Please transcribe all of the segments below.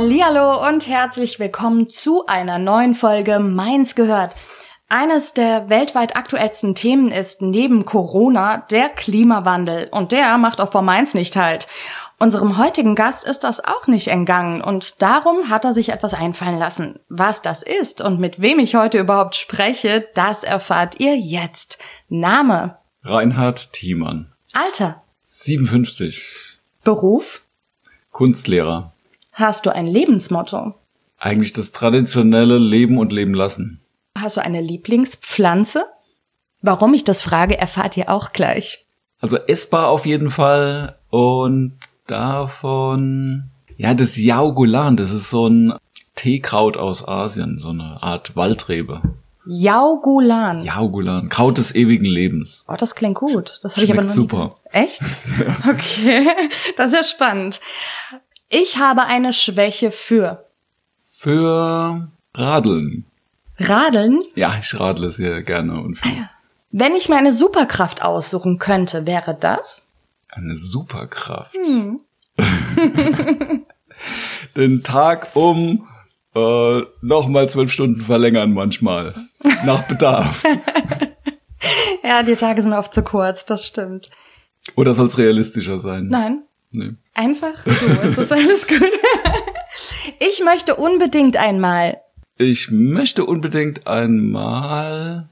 Hallihallo und herzlich willkommen zu einer neuen Folge Mainz gehört. Eines der weltweit aktuellsten Themen ist neben Corona der Klimawandel und der macht auch vor Mainz nicht halt. Unserem heutigen Gast ist das auch nicht entgangen und darum hat er sich etwas einfallen lassen. Was das ist und mit wem ich heute überhaupt spreche, das erfahrt ihr jetzt. Name? Reinhard Thiemann. Alter? 57. Beruf? Kunstlehrer. Hast du ein Lebensmotto? Eigentlich das traditionelle Leben und Leben lassen. Hast du eine Lieblingspflanze? Warum ich das frage, erfahrt ihr auch gleich. Also essbar auf jeden Fall und davon, ja, das Yaugulan, das ist so ein Teekraut aus Asien, so eine Art Waldrebe. Yaugulan. Yaugulan, Kraut des ewigen Lebens. Oh, das klingt gut. Das habe ich aber noch nie super. Echt? Okay, das ist ja spannend. Ich habe eine Schwäche für Für Radeln. Radeln. Ja, ich radle sehr gerne und viel. Wenn ich mir eine Superkraft aussuchen könnte, wäre das? Eine Superkraft. Den Tag um äh, nochmal zwölf Stunden verlängern manchmal. Nach Bedarf. Ja, die Tage sind oft zu kurz, das stimmt. Oder soll es realistischer sein? Nein, Nee. einfach so, ist das alles gut. Ich möchte unbedingt einmal. Ich möchte unbedingt einmal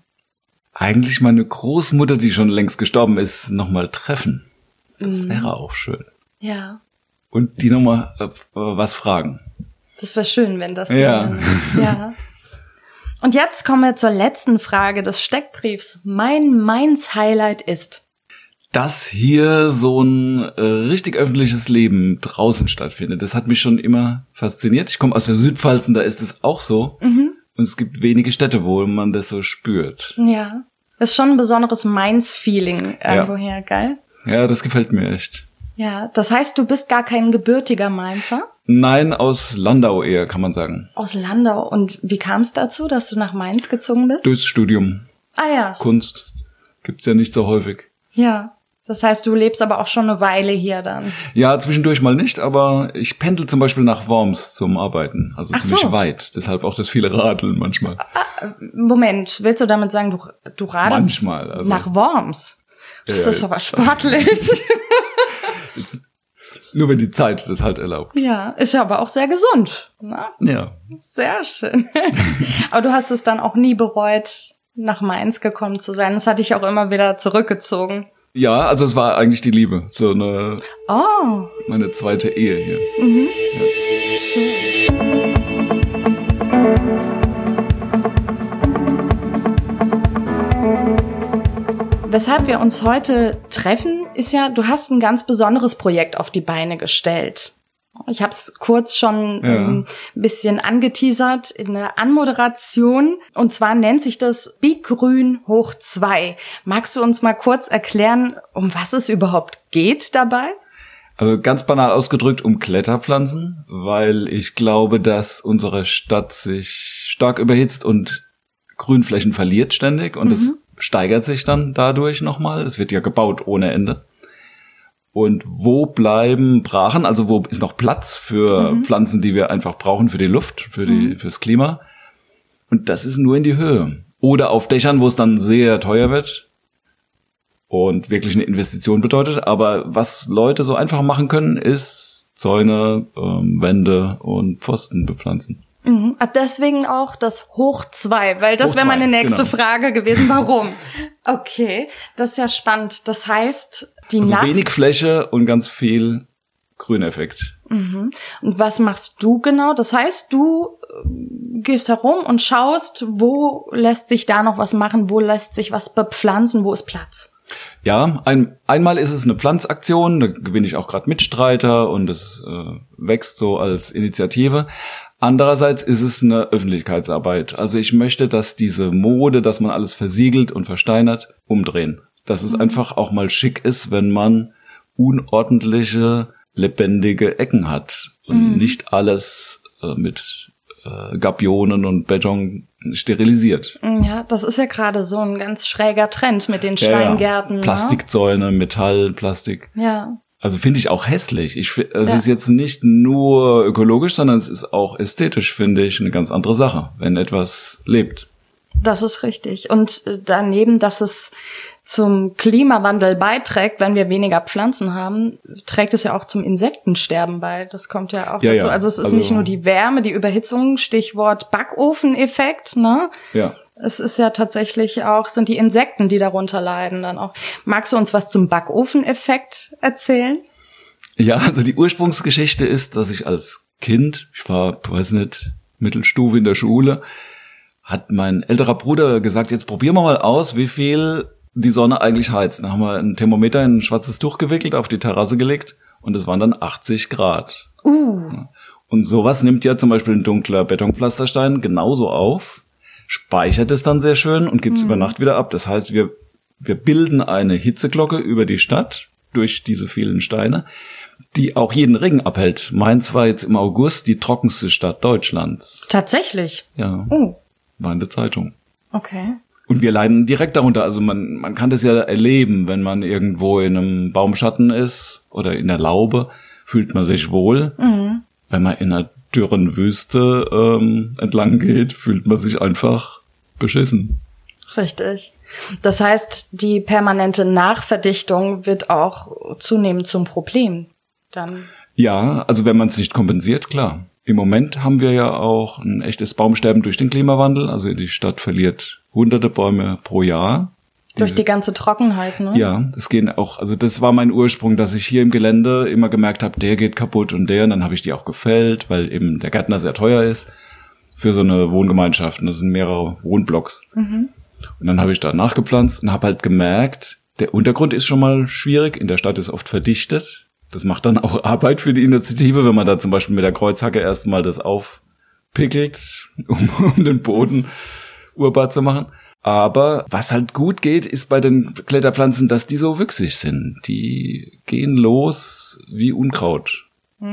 eigentlich meine Großmutter, die schon längst gestorben ist, nochmal treffen. Das wäre auch schön. Ja, Und die nochmal äh, was fragen. das wäre schön, wenn das Ja. ginge. Ja. Und jetzt kommen wir zur letzten Frage des Steckbriefs. Mein Mainz-Highlight ist. Dass hier so ein äh, richtig öffentliches Leben draußen stattfindet. Das hat mich schon immer fasziniert. Ich komme aus der Südpfalz und da ist es auch so. Und es gibt wenige Städte, wo man das so spürt. Ja. Das ist schon ein besonderes Mainz-Feeling irgendwoher, geil? Ja, das gefällt mir echt. Ja, das heißt, du bist gar kein gebürtiger Mainzer? Nein, aus Landau eher, kann man sagen. Aus Landau. Und wie kam es dazu, dass du nach Mainz gezogen bist? Durchs Studium. ah ja, Kunst. Gibt's ja nicht so häufig. ja. Das heißt, du lebst aber auch schon eine Weile hier dann. Ja, zwischendurch mal nicht, aber ich pendel zum Beispiel nach Worms zum Arbeiten. Also Ach ziemlich so. weit. Deshalb auch das viele Radeln manchmal. Moment, willst du damit sagen, du, du radelst Manchmal, also- nach Worms? Das Ja. ist aber sportlich. Nur wenn die Zeit das halt erlaubt. ja, ist ja aber auch sehr gesund. Ne? Ja. Sehr schön. aber du hast es dann auch nie bereut, nach Mainz gekommen zu sein. Das hatte ich auch immer wieder zurückgezogen. Ja, also es war eigentlich die Liebe. So eine, Oh, meine zweite Ehe hier. schön. Weshalb wir uns heute treffen, ist ja, du hast ein ganz besonderes Projekt auf die Beine gestellt. Ich habe es kurz schon Ja. ähm, ein bisschen angeteasert in der Anmoderation. Und zwar nennt sich das Bigrün hoch zwei. Magst du uns mal kurz erklären, um was es überhaupt geht dabei? Also ganz banal ausgedrückt um Kletterpflanzen, weil ich glaube, dass unsere Stadt sich stark überhitzt und Grünflächen verliert ständig und es steigert sich dann dadurch nochmal. Es wird ja gebaut ohne Ende. Und wo bleiben Brachen? Also wo ist noch Platz für Pflanzen, die wir einfach brauchen für die Luft, für die, fürs Klima? Und das ist nur in die Höhe. Oder auf Dächern, wo es dann sehr teuer wird und wirklich eine Investition bedeutet. Aber was Leute so einfach machen können, ist Zäune, ähm, Wände und Pfosten bepflanzen. Mhm. Ah, Deswegen auch das Hoch zwei, weil das wäre meine nächste genau. Frage gewesen. Warum? Okay, das ist ja spannend. Das heißt, die Also Nacht. wenig Fläche und ganz viel Grüneffekt. Und was machst du genau? Das heißt, du äh, gehst herum und schaust, wo lässt sich da noch was machen, wo lässt sich was bepflanzen, wo ist Platz. Ja, ein, einmal ist es eine Pflanzaktion, da gewinne ich auch gerade Mitstreiter und es äh, wächst so als Initiative. Andererseits ist es eine Öffentlichkeitsarbeit. Also ich möchte, dass diese Mode, dass man alles versiegelt und versteinert, umdrehen. Dass es mhm. einfach auch mal schick ist, wenn man unordentliche, lebendige Ecken hat und mhm. nicht alles äh, mit äh, Gabionen und Beton sterilisiert. Ja, das ist ja gerade so ein ganz schräger Trend mit den Steingärten. Ja, ja. Plastikzäune, Metall, Plastik. Ja. Also finde ich auch hässlich. Ich, es ja. ist jetzt nicht nur ökologisch, sondern es ist auch ästhetisch, finde ich, eine ganz andere Sache, wenn etwas lebt. Das ist richtig. Und äh, daneben, dass es zum Klimawandel beiträgt, wenn wir weniger Pflanzen haben, trägt es ja auch zum Insektensterben bei. Das kommt ja auch ja, dazu. Ja. Also es ist also, nicht nur die Wärme, die Überhitzung, Stichwort Backofeneffekt, ne? Ja. Es ist ja tatsächlich auch, sind die Insekten, die darunter leiden dann auch. Magst du uns was zum Backofeneffekt erzählen? Ja, also die Ursprungsgeschichte ist, dass ich als Kind, ich war, weiß nicht, Mittelstufe in der Schule, hat mein älterer Bruder gesagt, jetzt probieren wir mal aus, wie viel die Sonne eigentlich heizt. Dann haben wir ein Thermometer in ein schwarzes Tuch gewickelt, auf die Terrasse gelegt und es waren dann 80 Grad. Uh. Und sowas nimmt ja zum Beispiel ein dunkler Betonpflasterstein genauso auf, speichert es dann sehr schön und gibt es mhm. über Nacht wieder ab. Das heißt, wir, wir bilden eine Hitzeglocke über die Stadt durch diese vielen Steine, die auch jeden Regen abhält. Mainz war jetzt im August die trockenste Stadt Deutschlands. Tatsächlich? Ja. Oh. War in der Zeitung. Okay. Und wir leiden direkt darunter. Also man, man kann das ja erleben, wenn man irgendwo in einem Baumschatten ist oder in der Laube, fühlt man sich wohl. Mhm. Wenn man in einer dürren Wüste ähm, entlang geht, fühlt man sich einfach beschissen. Richtig. Das heißt, die permanente Nachverdichtung wird auch zunehmend zum Problem. Dann. Ja, also wenn man es nicht kompensiert, klar. Im Moment haben wir ja auch ein echtes Baumsterben durch den Klimawandel. Also die Stadt verliert hunderte Bäume pro Jahr. Durch die ganze Trockenheit, ne? Ja, es gehen auch, also das war mein Ursprung, dass ich hier im Gelände immer gemerkt habe, der geht kaputt und der, und dann habe ich die auch gefällt, weil eben der Gärtner sehr teuer ist für so eine Wohngemeinschaft. Und das sind mehrere Wohnblocks. Mhm. Und dann habe ich da nachgepflanzt und habe halt gemerkt, der Untergrund ist schon mal schwierig. In der Stadt ist oft verdichtet. Das macht dann auch Arbeit für die Initiative, wenn man da zum Beispiel mit der Kreuzhacke erstmal das aufpickelt, um, um den Boden urbar zu machen. Aber was halt gut geht, ist bei den Kletterpflanzen, dass die so wüchsig sind. Die gehen los wie Unkraut.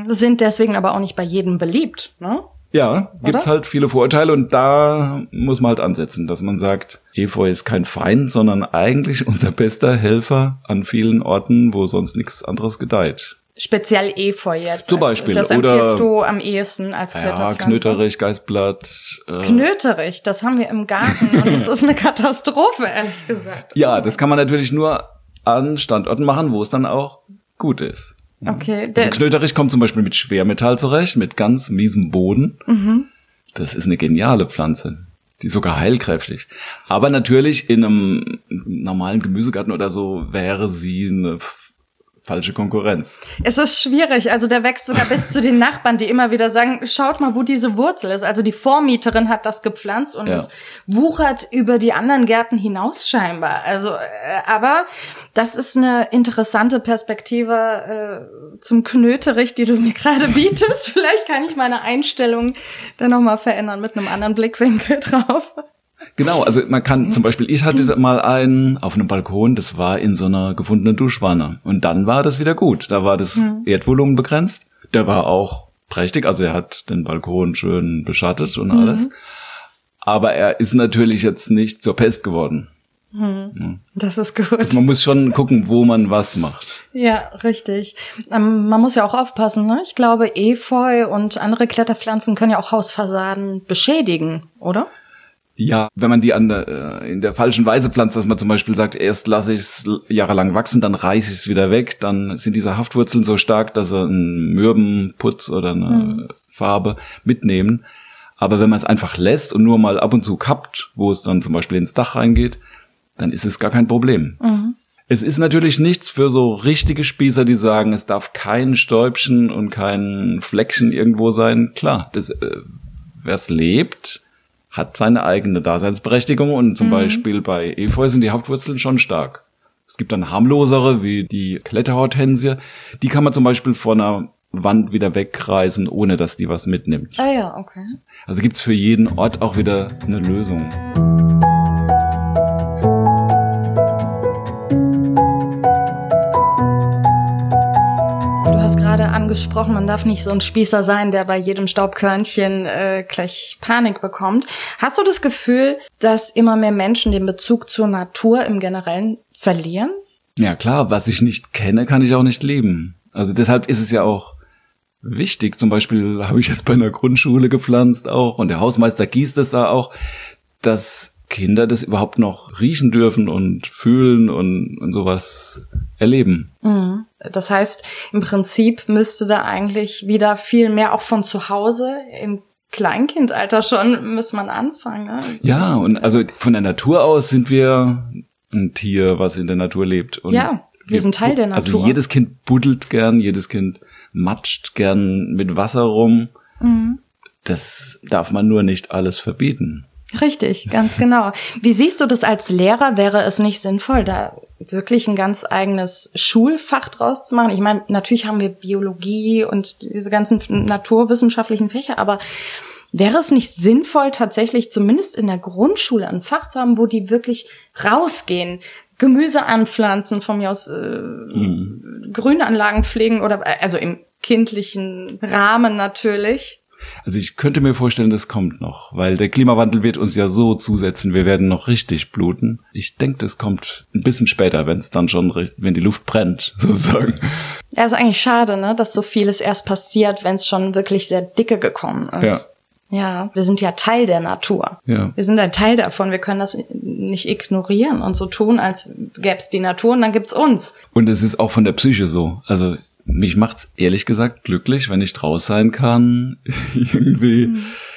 Sind deswegen aber auch nicht bei jedem beliebt, ne? Ja, gibt's halt viele Vorurteile und da muss man halt ansetzen, dass man sagt, Efeu ist kein Feind, sondern eigentlich unser bester Helfer an vielen Orten, wo sonst nichts anderes gedeiht. Speziell Efeu jetzt. Zum Beispiel. Das empfiehlst du am ehesten als Kletterpflanze. Ja, Knöterich, Geißblatt. Äh. Knöterich, das haben wir im Garten und das ist eine Katastrophe, ehrlich gesagt. Ja, das kann man natürlich nur an Standorten machen, wo es dann auch gut ist. Okay. Also Knöterich kommt zum Beispiel mit Schwermetall zurecht, mit ganz miesem Boden. Mhm. Das ist eine geniale Pflanze. Die ist sogar heilkräftig. Aber natürlich in einem normalen Gemüsegarten oder so wäre sie eine falsche Konkurrenz. Es ist schwierig. Also der wächst sogar bis zu den Nachbarn, die immer wieder sagen, schaut mal, wo diese Wurzel ist. Also die Vormieterin hat das gepflanzt und ja. es wuchert über die anderen Gärten hinaus scheinbar. Also, äh, aber das ist eine interessante Perspektive äh, zum Knöterich, die du mir gerade bietest. Vielleicht kann ich meine Einstellung dann nochmal verändern mit einem anderen Blickwinkel drauf. Genau, also man kann zum Beispiel, ich hatte mal einen auf einem Balkon, das war in so einer gefundenen Duschwanne. Und dann war das wieder gut. Da war das mhm. Erdvolumen begrenzt. Der war auch prächtig, also er hat den Balkon schön beschattet und alles. Mhm. Aber er ist natürlich jetzt nicht zur Pest geworden. Hm. Das ist gut. Also man muss schon gucken, wo man was macht. Ja, richtig. Ähm, man muss ja auch aufpassen. Ne? Ich glaube, Efeu und andere Kletterpflanzen können ja auch Hausfassaden beschädigen, oder? Ja, wenn man die an der, äh, in der falschen Weise pflanzt, dass man zum Beispiel sagt, erst lasse ich es jahrelang wachsen, dann reiße ich es wieder weg, dann sind diese Haftwurzeln so stark, dass sie einen Mürbenputz oder eine mhm. Farbe mitnehmen. Aber wenn man es einfach lässt und nur mal ab und zu kappt, wo es dann zum Beispiel ins Dach reingeht, dann ist es gar kein Problem. Mhm. Es ist natürlich nichts für so richtige Spießer, die sagen, es darf kein Stäubchen und kein Fleckchen irgendwo sein. Klar, das, äh, wer es lebt, hat seine eigene Daseinsberechtigung und zum mhm. Beispiel bei Efeu sind die Hauptwurzeln schon stark. Es gibt dann harmlosere, wie die Kletterhortensie. Die kann man zum Beispiel von einer Wand wieder wegreißen, ohne dass die was mitnimmt. Ah ja, okay. Also gibt's für jeden Ort auch wieder eine Lösung. Gerade angesprochen, man darf nicht so ein Spießer sein, der bei jedem Staubkörnchen äh, gleich Panik bekommt. Hast du das Gefühl, dass immer mehr Menschen den Bezug zur Natur im Generellen verlieren? Ja klar, was ich nicht kenne, kann ich auch nicht leben. Also deshalb ist es ja auch wichtig. Zum Beispiel habe ich jetzt bei einer Grundschule gepflanzt auch und der Hausmeister gießt es da auch, dass Kinder das überhaupt noch riechen dürfen und fühlen und, und sowas erleben. Mhm. Das heißt, im Prinzip müsste da eigentlich wieder viel mehr auch von zu Hause im Kleinkindalter schon muss man anfangen. Ne? Ja, und also von der Natur aus sind wir ein Tier, was in der Natur lebt. Und ja, wir sind Teil der Natur. Also jedes Kind buddelt gern, jedes Kind matscht gern mit Wasser rum. Mhm. Das darf man nur nicht alles verbieten. Richtig, ganz genau. Wie siehst du das als Lehrer? Wäre es nicht sinnvoll, da wirklich ein ganz eigenes Schulfach draus zu machen? Ich meine, natürlich haben wir Biologie und diese ganzen naturwissenschaftlichen Fächer, aber wäre es nicht sinnvoll, tatsächlich zumindest in der Grundschule ein Fach zu haben, wo die wirklich rausgehen, Gemüse anpflanzen, von mir aus äh, Mhm. Grünanlagen pflegen oder also im kindlichen Rahmen natürlich. Also ich könnte mir vorstellen, das kommt noch, weil der Klimawandel wird uns ja so zusetzen, wir werden noch richtig bluten. Ich denke, das kommt ein bisschen später, wenn es dann schon, wenn die Luft brennt, sozusagen. Ja, ist eigentlich schade, ne, dass so vieles erst passiert, wenn es schon wirklich sehr dicke gekommen ist. Ja. wir sind ja Teil der Natur. Ja. Wir sind ein Teil davon. Wir können das nicht ignorieren und so tun, als gäbe es die Natur und dann gibt's uns. Und es ist auch von der Psyche so. Also mich macht's ehrlich gesagt glücklich, wenn ich draus sein kann, irgendwie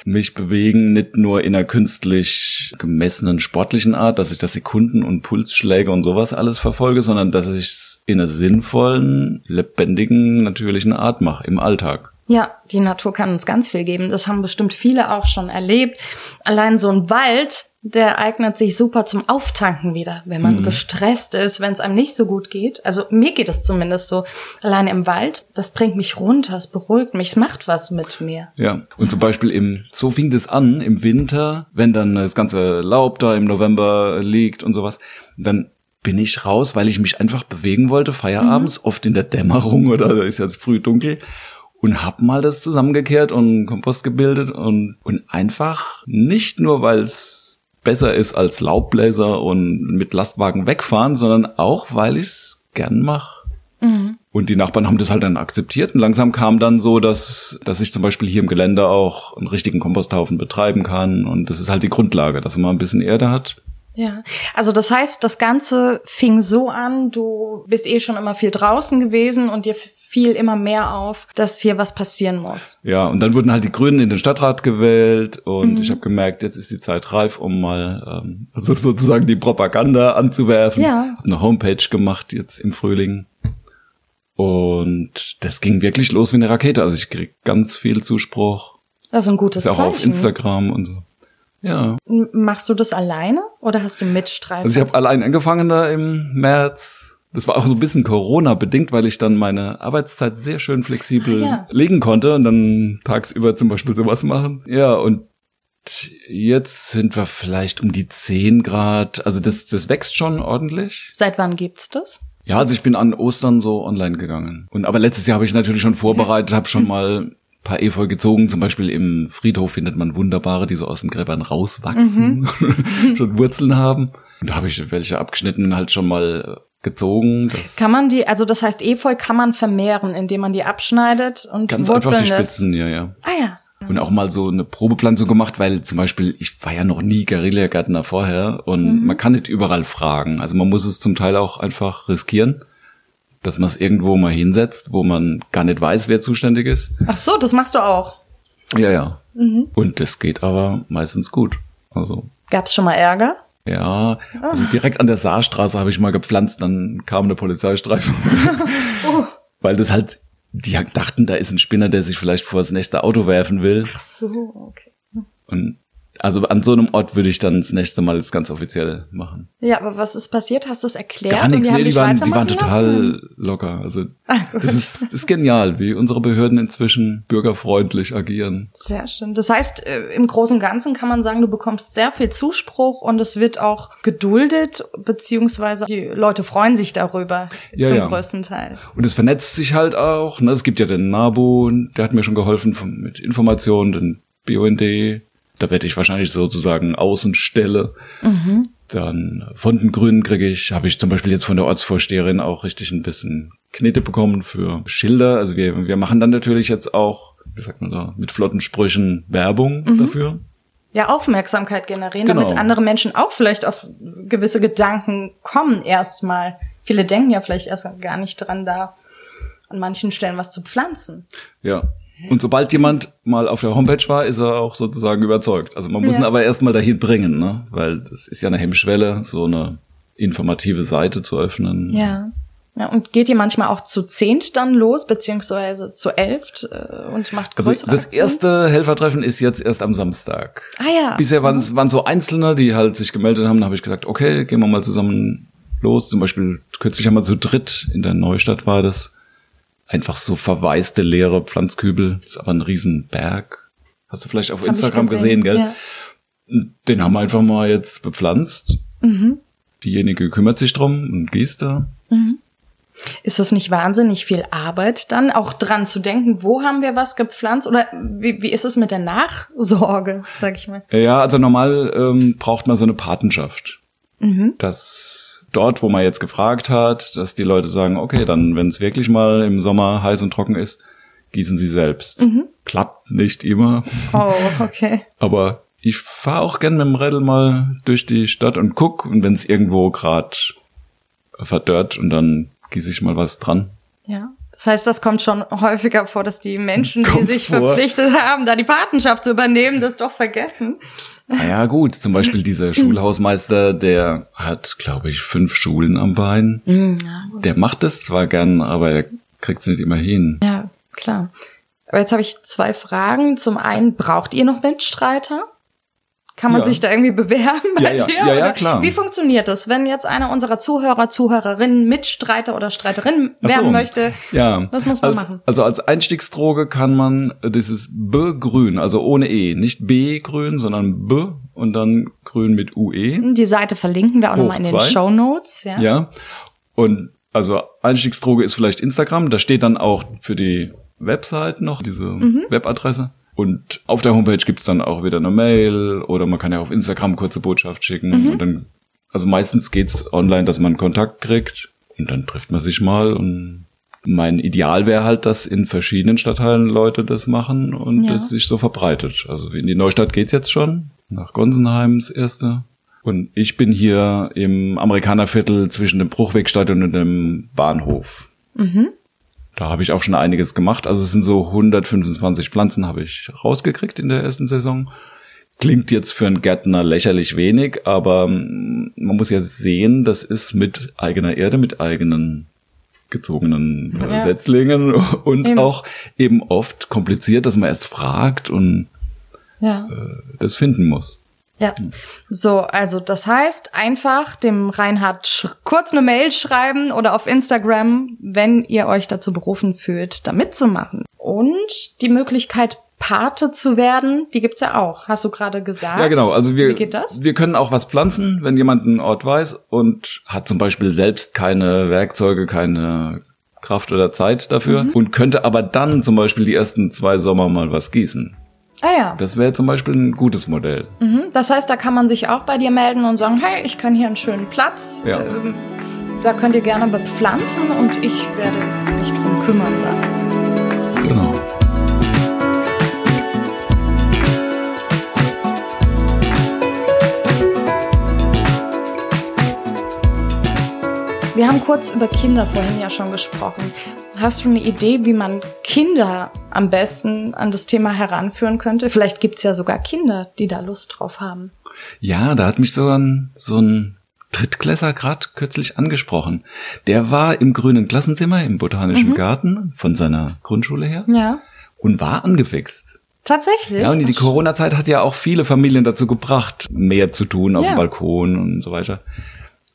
mich bewegen, nicht nur in einer künstlich gemessenen sportlichen Art, dass ich das Sekunden- und Pulsschläge und sowas alles verfolge, sondern dass ich es in einer sinnvollen, lebendigen, natürlichen Art mache im Alltag. Ja, die Natur kann uns ganz viel geben. Das haben bestimmt viele auch schon erlebt. Allein so ein Wald, der eignet sich super zum Auftanken wieder, wenn man gestresst ist, wenn es einem nicht so gut geht. Also mir geht es zumindest so. Allein im Wald, das bringt mich runter, es beruhigt mich, es macht was mit mir. Ja, und zum Beispiel im, so fing das an, im Winter, wenn dann das ganze Laub da im November liegt und sowas, dann bin ich raus, weil ich mich einfach bewegen wollte, feierabends, oft in der Dämmerung oder da ist jetzt früh dunkel und hab mal das zusammengekehrt und Kompost gebildet und, und einfach nicht nur, weil es besser ist als Laubbläser und mit Lastwagen wegfahren, sondern auch, weil ich es gern mache. Und die Nachbarn haben das halt dann akzeptiert und langsam kam dann so, dass, dass ich zum Beispiel hier im Gelände auch einen richtigen Komposthaufen betreiben kann und das ist halt die Grundlage, dass man ein bisschen Erde hat. Ja, also das heißt, das Ganze fing so an, du bist eh schon immer viel draußen gewesen und dir fiel immer mehr auf, dass hier was passieren muss. Ja, und dann wurden halt die Grünen in den Stadtrat gewählt und ich habe gemerkt, jetzt ist die Zeit reif, um mal ähm, also sozusagen die Propaganda anzuwerfen. Ja. Hab eine Homepage gemacht jetzt im Frühling. Und das ging wirklich los wie eine Rakete. Also ich krieg ganz viel Zuspruch. Das ist ein gutes Ist auch auf Zeichen. Instagram und so. Ja. Machst du das alleine oder hast du Mitstreiter? Also ich habe allein angefangen da im März. Das war auch so ein bisschen Corona-bedingt, weil ich dann meine Arbeitszeit sehr schön flexibel Ah, ja. legen konnte und dann tagsüber zum Beispiel sowas machen. Ja, und jetzt sind wir vielleicht um die 10 Grad. Also das, das wächst schon ordentlich. Seit wann gibt's das? Ja, also ich bin an Ostern so online gegangen. Und aber letztes Jahr habe ich natürlich schon vorbereitet, habe schon mal paar Efeu gezogen. Zum Beispiel im Friedhof findet man wunderbare, die so aus den Gräbern rauswachsen, schon Wurzeln haben. Und da habe ich welche abgeschnitten und halt schon mal äh, gezogen. Das Kann man die, also das heißt Efeu kann man vermehren, indem man die abschneidet und ganz wurzeln einfach die lässt. Spitzen, ja, ja. Ah ja. Und auch mal so eine Probepflanzung gemacht, weil zum Beispiel, ich war ja noch nie Guerillagärtner vorher und man kann nicht überall fragen. Also man muss es zum Teil auch einfach riskieren, dass man es irgendwo mal hinsetzt, wo man gar nicht weiß, wer zuständig ist. Ach so, das machst du auch. Ja, ja. Und das geht aber meistens gut. Also, Gab's schon mal Ärger? ja, also direkt an der Saarstraße habe ich mal gepflanzt, dann kam eine Polizeistreife. Weil das halt, die dachten, da ist ein Spinner, der sich vielleicht vor das nächste Auto werfen will. Ach so, okay. Und Also an so einem Ort würde ich dann das nächste Mal das ganz offiziell machen. Ja, aber was ist passiert? Hast du es erklärt? Gar nichts, nee, die waren, die waren total lassen? locker. Also Ah, das ist, das ist genial, wie unsere Behörden inzwischen bürgerfreundlich agieren. Sehr schön. Das heißt, äh, im Großen und Ganzen kann man sagen, du bekommst sehr viel Zuspruch und es wird auch geduldet, beziehungsweise die Leute freuen sich darüber Ja, zum ja. größten Teil. Und es vernetzt sich halt auch. Ne? Es gibt ja den NABU, der hat mir schon geholfen mit Informationen, den BUND. Da werde ich wahrscheinlich sozusagen Außenstelle. Dann von den Grünen kriege ich, habe ich zum Beispiel jetzt von der Ortsvorsteherin auch richtig ein bisschen Knete bekommen für Schilder. Also wir, wir machen dann natürlich jetzt auch, wie sagt man da, mit flotten Sprüchen Werbung dafür. Ja, Aufmerksamkeit generieren, Genau. damit andere Menschen auch vielleicht auf gewisse Gedanken kommen erstmal. Viele denken ja vielleicht erst gar nicht dran, da an manchen Stellen was zu pflanzen. Ja. Und sobald jemand mal auf der Homepage war, ist er auch sozusagen überzeugt. Also man muss Ja. ihn aber erstmal dahin bringen, ne? Weil das ist ja eine Hemmschwelle, so eine informative Seite zu öffnen. Ja. Ja, und geht ihr manchmal auch zu zehnt dann los, beziehungsweise zu elft äh, und macht Also größere das Aktionen? erste Helfertreffen ist jetzt erst am Samstag. Ah ja. Bisher waren es waren so Einzelne, die halt sich gemeldet haben. Da habe ich gesagt, okay, gehen wir mal zusammen los. Zum Beispiel kürzlich wir zu dritt in der Neustadt war das. Einfach so verwaiste leere Pflanzkübel. Das ist aber ein Riesenberg. Hast du vielleicht auf Hab Instagram gesehen, gell? Ja. Den haben wir einfach mal jetzt bepflanzt. Mhm. Diejenige kümmert sich drum und gießt da. Ist das nicht wahnsinnig viel Arbeit dann, auch dran zu denken, wo haben wir was gepflanzt? Oder wie, wie ist es mit der Nachsorge, sag ich mal? Ja, also normal ähm, braucht man so eine Patenschaft. Mhm. Dass dort, wo man jetzt gefragt hat, dass die Leute sagen, okay, dann, wenn es wirklich mal im Sommer heiß und trocken ist, gießen sie selbst. Mhm. Klappt nicht immer, Oh, okay. aber ich fahre auch gern mit dem Rädel mal durch die Stadt und guck, und wenn es irgendwo gerade verdörrt und dann gieße ich mal was dran. Ja. Das heißt, das kommt schon häufiger vor, dass die Menschen, die Kommt sich vor. verpflichtet haben, da die Patenschaft zu übernehmen, das doch vergessen. Naja, gut, zum Beispiel dieser Schulhausmeister, der hat, glaube ich, fünf Schulen am Bein. Der macht es zwar gern, aber er kriegt es nicht immer hin. Ja, klar. Aber jetzt habe ich zwei Fragen. Zum einen, braucht ihr noch Mitstreiter? Kann man Ja. sich da irgendwie bewerben bei Ja, ja. dir? Ja, ja, klar. Wie funktioniert das, wenn jetzt einer unserer Zuhörer, Zuhörerinnen Mitstreiter oder Streiterin werden so. möchte? Ja. Was muss man als, machen? Also als Einstiegsdroge kann man äh, dieses B-Grün, also ohne E, nicht B-Grün, sondern B und dann Grün mit UE. Die Seite verlinken wir auch nochmal in den. Show Notes. Ja. Ja. Und also Einstiegsdroge ist vielleicht Instagram, da steht dann auch für die Website noch diese Mhm. Webadresse. Und auf der Homepage gibt's dann auch wieder eine Mail oder man kann ja auf Instagram kurze Botschaft schicken. Mhm. Und dann, also meistens geht's online, dass man Kontakt kriegt und dann trifft man sich mal und mein Ideal wäre halt, dass in verschiedenen Stadtteilen Leute das machen und Ja. es sich so verbreitet. Also in die Neustadt geht's jetzt schon, nach Gonsenheim das erste. Und ich bin hier im Amerikanerviertel zwischen dem Bruchwegstadion und dem Bahnhof. Da habe ich auch schon einiges gemacht. Also es sind so 125 Pflanzen habe ich rausgekriegt in der ersten Saison. Klingt jetzt für einen Gärtner lächerlich wenig, aber mm, man muss ja sehen, das ist mit eigener Erde, mit eigenen gezogenen äh, Ja. Setzlingen und Eben. auch eben oft kompliziert, dass man erst fragt und Ja. das finden muss. Ja. So, also das heißt, einfach dem Reinhard kurz eine Mail schreiben oder auf Instagram, wenn ihr euch dazu berufen fühlt, da mitzumachen. Und die Möglichkeit, Pate zu werden, die gibt's ja auch. Hast du gerade gesagt? Ja, genau. Also wir, Wie geht das? wir können auch was pflanzen, wenn jemand einen Ort weiß und hat zum Beispiel selbst keine Werkzeuge, keine Kraft oder Zeit dafür Mhm. und könnte aber dann zum Beispiel die ersten zwei Sommer mal was gießen. Ah ja. Das wäre zum Beispiel ein gutes Modell. Mhm. Das heißt, da kann man sich auch bei dir melden und sagen, hey, ich kann hier einen schönen Platz. Ja. Ähm, da könnt ihr gerne bepflanzen und ich werde mich drum kümmern. Dann. Wir haben kurz über Kinder vorhin ja schon gesprochen. Hast du eine Idee, wie man Kinder am besten an das Thema heranführen könnte? Vielleicht gibt's ja sogar Kinder, die da Lust drauf haben. Ja, da hat mich so ein, so ein Drittklässer grad kürzlich angesprochen. Der war im grünen Klassenzimmer im Mhm. Botanischen Garten von seiner Grundschule her Ja. und war angefixt. Tatsächlich. Ja, und die Corona-Zeit hat ja auch viele Familien dazu gebracht, mehr zu tun auf Ja. dem Balkon und so weiter.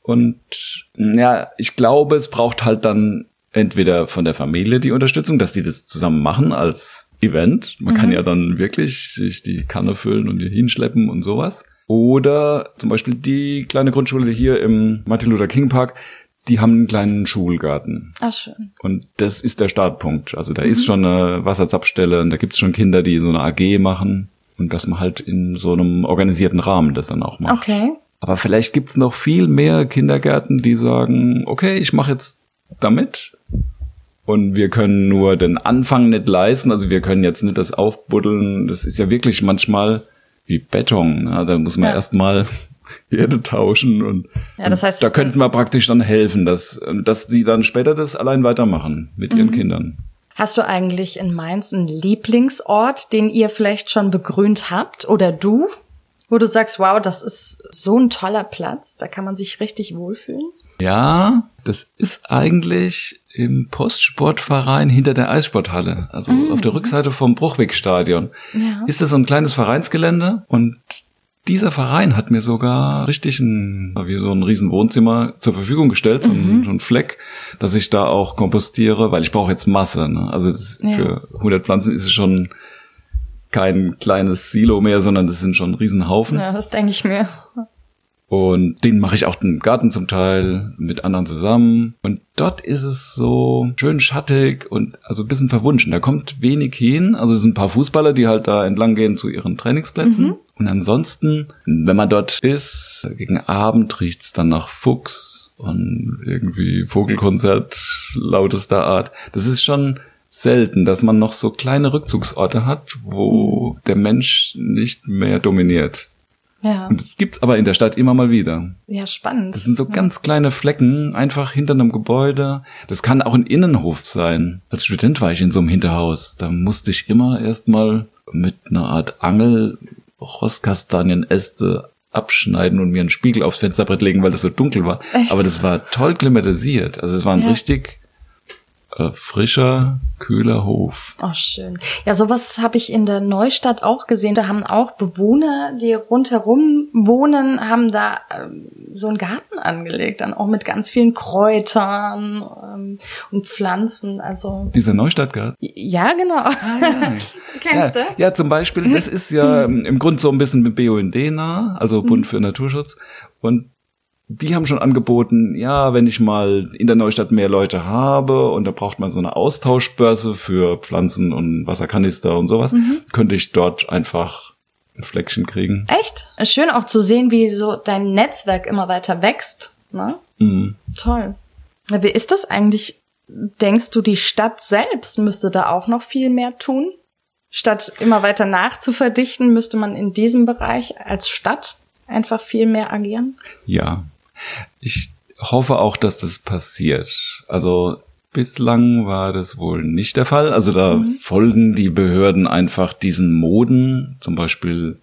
Und ja, ich glaube, es braucht halt dann entweder von der Familie die Unterstützung, dass die das zusammen machen als Event. Man kann ja dann wirklich sich die Kanne füllen und hier hinschleppen und sowas. Oder zum Beispiel die kleine Grundschule hier im Martin Luther King Park, die haben einen kleinen Schulgarten. Ach, schön. Und das ist der Startpunkt. Also da ist schon eine Wasserzapfstelle und da gibt's schon Kinder, die so eine AG machen und dass man halt in so einem organisierten Rahmen das dann auch macht. Okay. Aber vielleicht gibt's noch viel mehr Kindergärten, die sagen, okay, ich mache jetzt damit und wir können nur den Anfang nicht leisten. Also wir können jetzt nicht das aufbuddeln. Das ist ja wirklich manchmal wie Beton. Ne? Da muss man Ja. erstmal Erde tauschen und, Ja, das heißt, und da könnten wir praktisch dann helfen, dass, dass sie dann später das allein weitermachen mit Mhm. ihren Kindern. Hast du eigentlich in Mainz einen Lieblingsort, den ihr vielleicht schon begrünt habt oder du? Wo du sagst, wow, das ist so ein toller Platz, da kann man sich richtig wohlfühlen? Ja, das ist eigentlich im Postsportverein hinter der Eissporthalle, also auf der Rückseite vom Bruchwegstadion. Ja. Ist das so ein kleines Vereinsgelände und dieser Verein hat mir sogar richtig ein, wie so ein riesen Wohnzimmer zur Verfügung gestellt, so ein, so ein Fleck, dass ich da auch kompostiere, weil ich brauche jetzt Masse. Ne? Also Ja. für 100 Pflanzen ist es schon kein kleines Silo mehr, sondern das sind schon Riesenhaufen. Ja, das denke ich mir. Und den mache ich auch den Garten zum Teil mit anderen zusammen. Und dort ist es so schön schattig und also ein bisschen verwunschen. Da kommt wenig hin. Also es sind ein paar Fußballer, die halt da entlang gehen zu ihren Trainingsplätzen. Und ansonsten, wenn man dort ist, gegen Abend riecht's dann nach Fuchs und irgendwie Vogelkonzert lautester Art. Das ist schon selten, dass man noch so kleine Rückzugsorte hat, wo der Mensch nicht mehr dominiert. Ja, Und das gibt's aber in der Stadt immer mal wieder. ja, spannend. Das sind so ganz kleine Flecken, einfach hinter einem Gebäude. Das kann auch ein Innenhof sein. Als Student war ich in so einem Hinterhaus. Da musste ich immer erstmal mit einer Art Angel Rostkastanienäste abschneiden und mir einen Spiegel aufs Fensterbrett legen, weil das so dunkel war. Echt? Aber das war toll klimatisiert. Also es war ein Ja. richtig äh, frischer, kühler Hof. Oh, schön. Ja, sowas habe ich in der Neustadt auch gesehen. Da haben auch Bewohner, die rundherum wohnen, haben da ähm, so einen Garten angelegt, dann auch mit ganz vielen Kräutern ähm, und Pflanzen. Also Dieser Neustadtgarten. ja, genau. Kennst ja, du? Ja, zum Beispiel, das ist ja ähm, im Grund so ein bisschen mit BUND nah, also. Bund für Naturschutz. Und die haben schon angeboten, ja, wenn ich mal in der Neustadt mehr Leute habe und da braucht man so eine Austauschbörse für Pflanzen und Wasserkanister und sowas, Mhm. könnte ich dort einfach ein Fleckchen kriegen. Echt? Schön auch zu sehen, wie so dein Netzwerk immer weiter wächst. Ne? Mhm. Toll. Wie ist das eigentlich? Denkst du, die Stadt selbst müsste da auch noch viel mehr tun? Statt immer weiter nachzuverdichten, müsste man in diesem Bereich als Stadt einfach viel mehr agieren? Ja. Ich hoffe auch, dass das passiert. Also bislang war das wohl nicht der Fall. Also da folgen die Behörden einfach diesen Moden, zum Beispiel,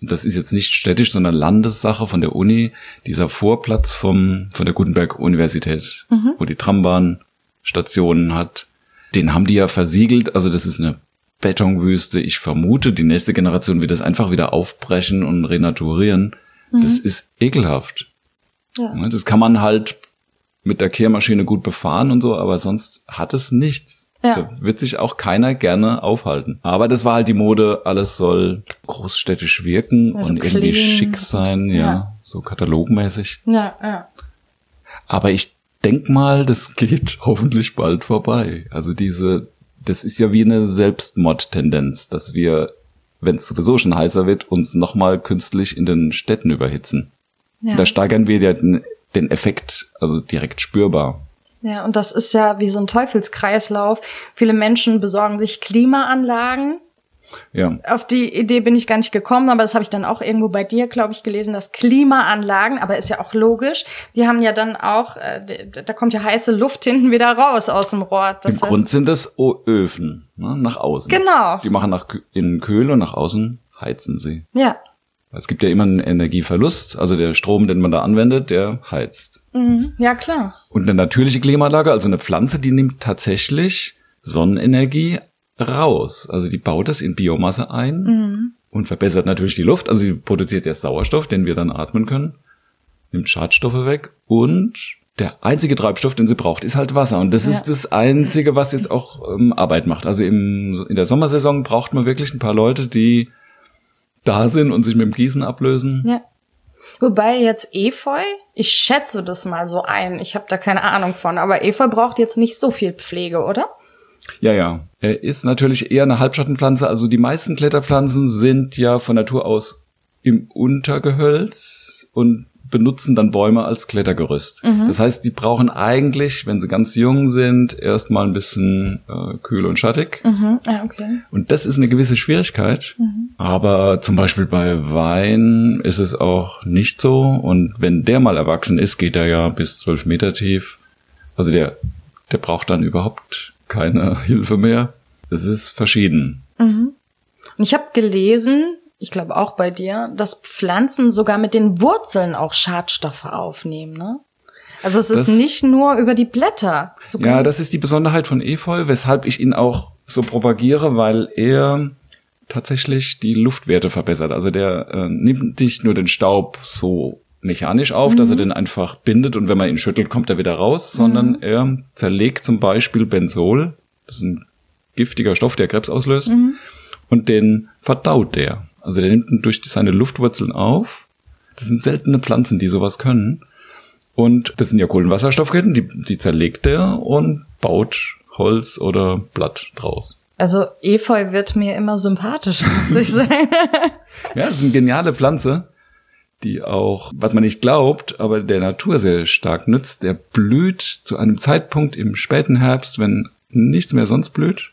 das ist jetzt nicht städtisch, sondern Landessache von der Uni, dieser Vorplatz vom, von der Gutenberg-Universität, wo die Trambahn Stationen hat. Den haben die ja versiegelt. Also das ist eine Betonwüste. Ich vermute, die nächste Generation wird das einfach wieder aufbrechen und renaturieren. Das ist ekelhaft. Ja. Ne, Das kann man halt mit der Kehrmaschine gut befahren und so, aber sonst hat es nichts. Ja. Da wird sich auch keiner gerne aufhalten. Aber das war halt die Mode, alles soll großstädtisch wirken Also und irgendwie clean schick und- sein, ja, ja. so katalogmäßig. Ja, ja. Aber ich denk mal, das geht hoffentlich bald vorbei. Also diese, das ist ja wie eine Selbstmord-Tendenz, dass wir, wenn es sowieso schon heißer wird, uns nochmal künstlich in den Städten überhitzen. Ja. Da steigern wir ja den, den Effekt, also direkt spürbar. ja, und das ist ja wie so ein Teufelskreislauf. Viele Menschen besorgen sich Klimaanlagen, Ja. Auf die Idee bin ich gar nicht gekommen, aber das habe ich dann auch irgendwo bei dir, glaube ich, gelesen, dass Klimaanlagen, aber ist ja auch logisch, die haben ja dann auch, äh, da kommt ja heiße Luft hinten wieder raus aus dem Rohr. Das Im Grund sind das Öfen, ne, nach außen. Genau. Die machen nach innen kühl und nach außen heizen sie. ja, Es gibt ja immer einen Energieverlust, also der Strom, den man da anwendet, der heizt. mhm. ja klar. Und eine natürliche Klimaanlage, also eine Pflanze, die nimmt tatsächlich Sonnenenergie raus. Also die baut das in Biomasse ein und verbessert natürlich die Luft. Also sie produziert ja Sauerstoff, den wir dann atmen können, nimmt Schadstoffe weg und der einzige Treibstoff, den sie braucht, ist halt Wasser. Und das Ja. ist das Einzige, was jetzt auch ähm, Arbeit macht. Also im, in der Sommersaison braucht man wirklich ein paar Leute, die da sind und sich mit dem Gießen ablösen. Ja. Wobei jetzt Efeu, ich schätze das mal so ein, ich habe da keine Ahnung von, aber Efeu braucht jetzt nicht so viel Pflege, oder? Ja, ja. Er ist natürlich eher eine Halbschattenpflanze. Also die meisten Kletterpflanzen sind ja von Natur aus im Untergehölz und benutzen dann Bäume als Klettergerüst. Das heißt, die brauchen eigentlich, wenn sie ganz jung sind, erstmal ein bisschen äh, kühl und schattig. Mhm. Ja, okay. Und das ist eine gewisse Schwierigkeit. Aber zum Beispiel bei Wein ist es auch nicht so. Und wenn der mal erwachsen ist, geht er ja bis zwölf Meter tief. Also der, der braucht dann überhaupt keine Hilfe mehr. Es ist verschieden. Und ich habe gelesen, ich glaube auch bei dir, dass Pflanzen sogar mit den Wurzeln auch Schadstoffe aufnehmen, ne? Also es ist Das- nicht nur über die Blätter. Sogar Ja, das ist die Besonderheit von Efeu, weshalb ich ihn auch so propagiere, weil er tatsächlich die Luftwerte verbessert. Also der äh, nimmt nicht nur den Staub so mechanisch auf, dass er den einfach bindet und wenn man ihn schüttelt, kommt er wieder raus, sondern er zerlegt zum Beispiel Benzol, das ist ein giftiger Stoff, der Krebs auslöst, und den verdaut der. Also der nimmt durch seine Luftwurzeln auf. Das sind seltene Pflanzen, die sowas können. Und das sind ja Kohlenwasserstoffketten, die, die zerlegt er und baut Holz oder Blatt draus. Also Efeu wird mir immer sympathischer, muss ich sagen. Ja, das ist eine geniale Pflanze, die auch, was man nicht glaubt, aber der Natur sehr stark nützt. Der blüht zu einem Zeitpunkt im späten Herbst, wenn nichts mehr sonst blüht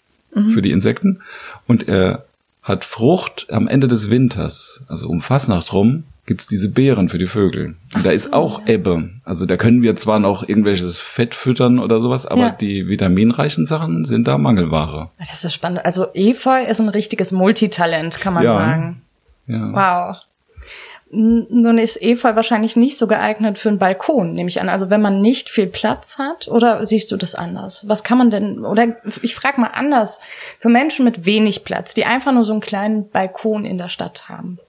für die Insekten. Und er hat Frucht am Ende des Winters, also um Fasnacht rum, gibt's diese Beeren für die Vögel. Und da ist auch Ebbe. Also da können wir zwar noch irgendwelches Fett füttern oder sowas, aber Ja. die vitaminreichen Sachen sind da Mangelware. Das ist ja spannend. Also Efeu ist ein richtiges Multitalent, kann man Ja. sagen. Ja. Wow. Nun ist Efeu wahrscheinlich nicht so geeignet für einen Balkon, nehme ich an. Also wenn man nicht viel Platz hat, oder siehst du das anders? Was kann man denn, oder ich frage mal anders, für Menschen mit wenig Platz, die einfach nur so einen kleinen Balkon in der Stadt haben.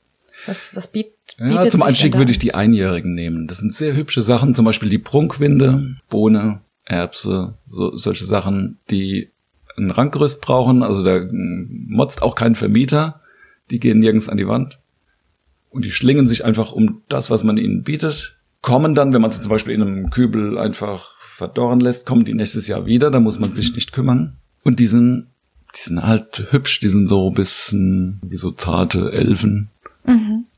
Was, was biet, bietet Ja, zum Einstieg würde ich die Einjährigen nehmen. Das sind sehr hübsche Sachen, zum Beispiel die Prunkwinde, Bohne, Erbse, so, solche Sachen, die ein Rankgerüst brauchen. Also da mm, motzt auch kein Vermieter. Die gehen nirgends an die Wand. Und die schlingen sich einfach um das, was man ihnen bietet. Kommen dann, wenn man sie zum Beispiel in einem Kübel einfach verdorren lässt, kommen die nächstes Jahr wieder. Da muss man sich nicht kümmern. Und die sind, die sind halt hübsch. Die sind so ein bisschen wie so zarte Elfen.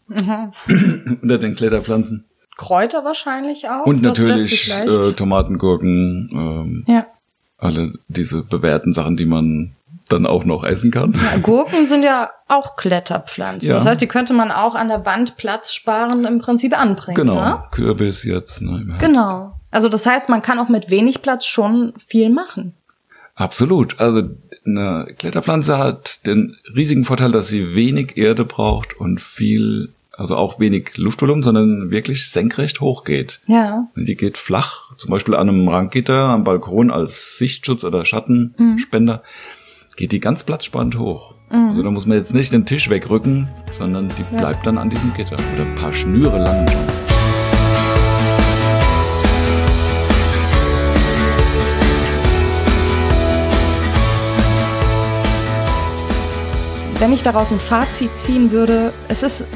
Unter den Kletterpflanzen. Kräuter wahrscheinlich auch. Und natürlich äh, Tomaten, Gurken, ähm, ja. alle diese bewährten Sachen, die man dann auch noch essen kann. Ja, Gurken sind ja auch Kletterpflanzen. Ja. Das heißt, die könnte man auch an der Wand Platz sparen im Prinzip anbringen. Genau, Ne? Kürbis jetzt ne. Genau. Also das heißt, man kann auch mit wenig Platz schon viel machen. Absolut. Also eine Kletterpflanze hat den riesigen Vorteil, dass sie wenig Erde braucht und viel, also auch wenig Luftvolumen, sondern wirklich senkrecht hochgeht. Ja. Die geht flach, zum Beispiel an einem Ranggitter am Balkon als Sichtschutz oder Schattenspender, geht die ganz platzsparend hoch. Also da muss man jetzt nicht den Tisch wegrücken, sondern die bleibt dann an diesem Gitter oder ein paar Schnüre lang schon. Wenn ich daraus ein Fazit ziehen würde, es ist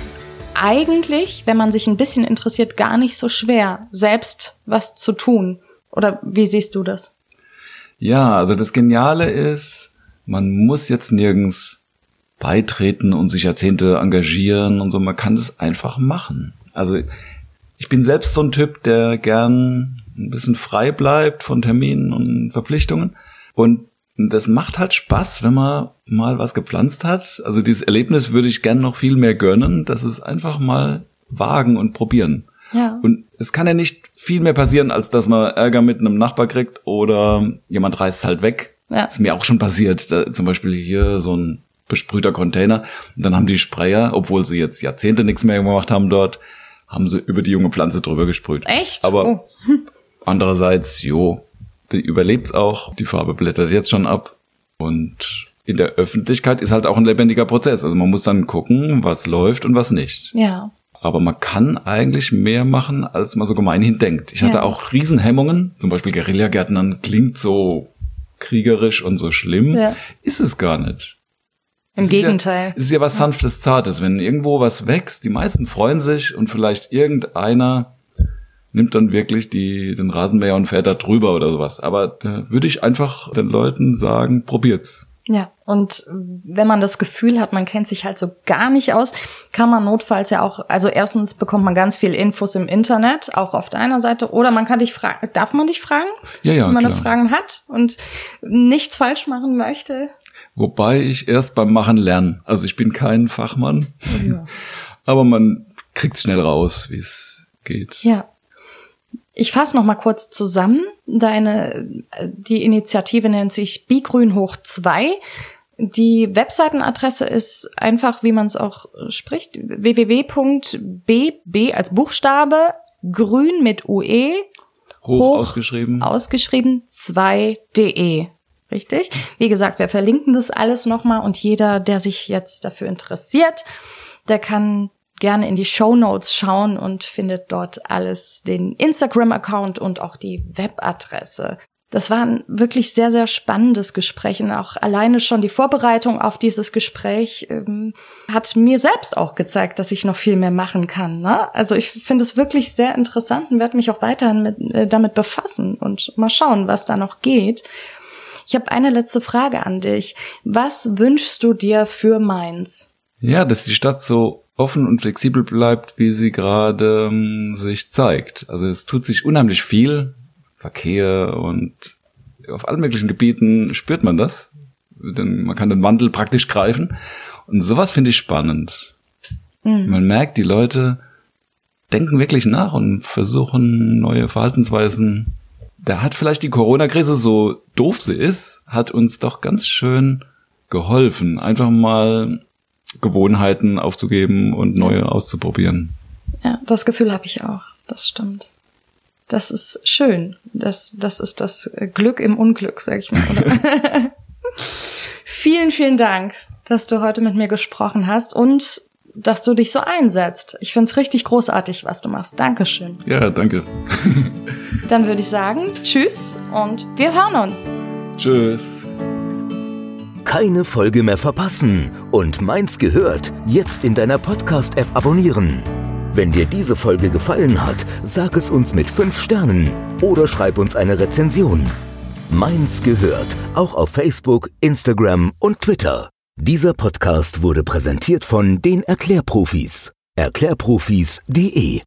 eigentlich, wenn man sich ein bisschen interessiert, gar nicht so schwer, selbst was zu tun. Oder wie siehst du das? Ja, also das Geniale ist, man muss jetzt nirgends beitreten und sich Jahrzehnte engagieren und so. Man kann das einfach machen. Also ich bin selbst so ein Typ, der gern ein bisschen frei bleibt von Terminen und Verpflichtungen. Und das macht halt Spaß, wenn man mal was gepflanzt hat. Also dieses Erlebnis würde ich gern noch viel mehr gönnen. Das ist einfach mal wagen und probieren. Ja. Und es kann ja nicht viel mehr passieren, als dass man Ärger mit einem Nachbar kriegt oder jemand reißt halt weg. Ja. Ist mir auch schon passiert. Da, zum Beispiel hier so ein besprühter Container. Und dann haben die Sprayer, obwohl sie jetzt Jahrzehnte nichts mehr gemacht haben dort, haben sie über die junge Pflanze drüber gesprüht. Echt? Aber Oh. andererseits, jo, die überlebt's auch. Die Farbe blättert jetzt schon ab. Und in der Öffentlichkeit ist halt auch ein lebendiger Prozess. Also man muss dann gucken, was läuft und was nicht. Ja. Aber man kann eigentlich mehr machen, als man so gemeinhin denkt. Ich Ja. hatte auch Riesenhemmungen. Zum Beispiel Guerillagärtnern klingt so kriegerisch und so schlimm. Ja. Ist es gar nicht. Im Es ist Gegenteil. Ja, es ist ja was sanftes, zartes. Wenn irgendwo was wächst, die meisten freuen sich und vielleicht irgendeiner nimmt dann wirklich die, den Rasenmäher und fährt da drüber oder sowas. Aber da würde ich einfach den Leuten sagen, probiert's. Ja, und wenn man das Gefühl hat, man kennt sich halt so gar nicht aus, kann man notfalls ja auch, also erstens bekommt man ganz viel Infos im Internet, auch auf deiner Seite, oder man kann dich fragen, darf man dich fragen? Ja, ja, Wenn man klar. Fragen hat und nichts falsch machen möchte. Wobei ich erst beim Machen lerne. Also ich bin kein Fachmann, Ja. aber man kriegt schnell raus, wie es geht. Ja. Ich fasse noch mal kurz zusammen. Deine, äh, die Initiative nennt sich Bigrün hoch 2. Die Webseitenadresse ist einfach, wie man es auch spricht, www.bb als Buchstabe grün mit UE Hoch, Hoch ausgeschrieben. ausgeschrieben 2.de. Richtig? Wie gesagt, wir verlinken das alles nochmal und jeder, der sich jetzt dafür interessiert, der kann gerne in die Show Notes schauen und findet dort alles, den Instagram-Account und auch die Webadresse. Das war ein wirklich sehr, sehr spannendes Gespräch und auch alleine schon die Vorbereitung auf dieses Gespräch ähm, hat mir selbst auch gezeigt, dass ich noch viel mehr machen kann. Ne? Also ich finde es wirklich sehr interessant und werde mich auch weiterhin mit, äh, damit befassen und mal schauen, was da noch geht. Ich habe eine letzte Frage an dich. Was wünschst du dir für Mainz? Ja, dass die Stadt so offen und flexibel bleibt, wie sie gerade ähm, sich zeigt. Also es tut sich unheimlich viel. Verkehr und auf allen möglichen Gebieten spürt man das. Denn man kann den Wandel praktisch greifen. Und sowas finde ich spannend. Man merkt, die Leute denken wirklich nach und versuchen neue Verhaltensweisen. Da hat vielleicht die Corona-Krise, so doof sie ist, hat uns doch ganz schön geholfen, einfach mal Gewohnheiten aufzugeben und neue auszuprobieren. Ja, das Gefühl habe ich auch. Das stimmt. Das ist schön. Das, das ist das Glück im Unglück, sag ich mal. Oder? vielen, vielen Dank, dass du heute mit mir gesprochen hast und dass du dich so einsetzt. Ich find's richtig großartig, was du machst. Dankeschön. Ja, danke. Dann würde ich sagen, tschüss und wir hören uns. Tschüss. Keine Folge mehr verpassen und Mainz gehört jetzt in deiner Podcast-App abonnieren. Wenn dir diese Folge gefallen hat, sag es uns mit 5 Sternen oder schreib uns eine Rezension. Mainz gehört auch auf Facebook, Instagram und Twitter. Dieser Podcast wurde präsentiert von den Erklärprofis. Erklärprofis.de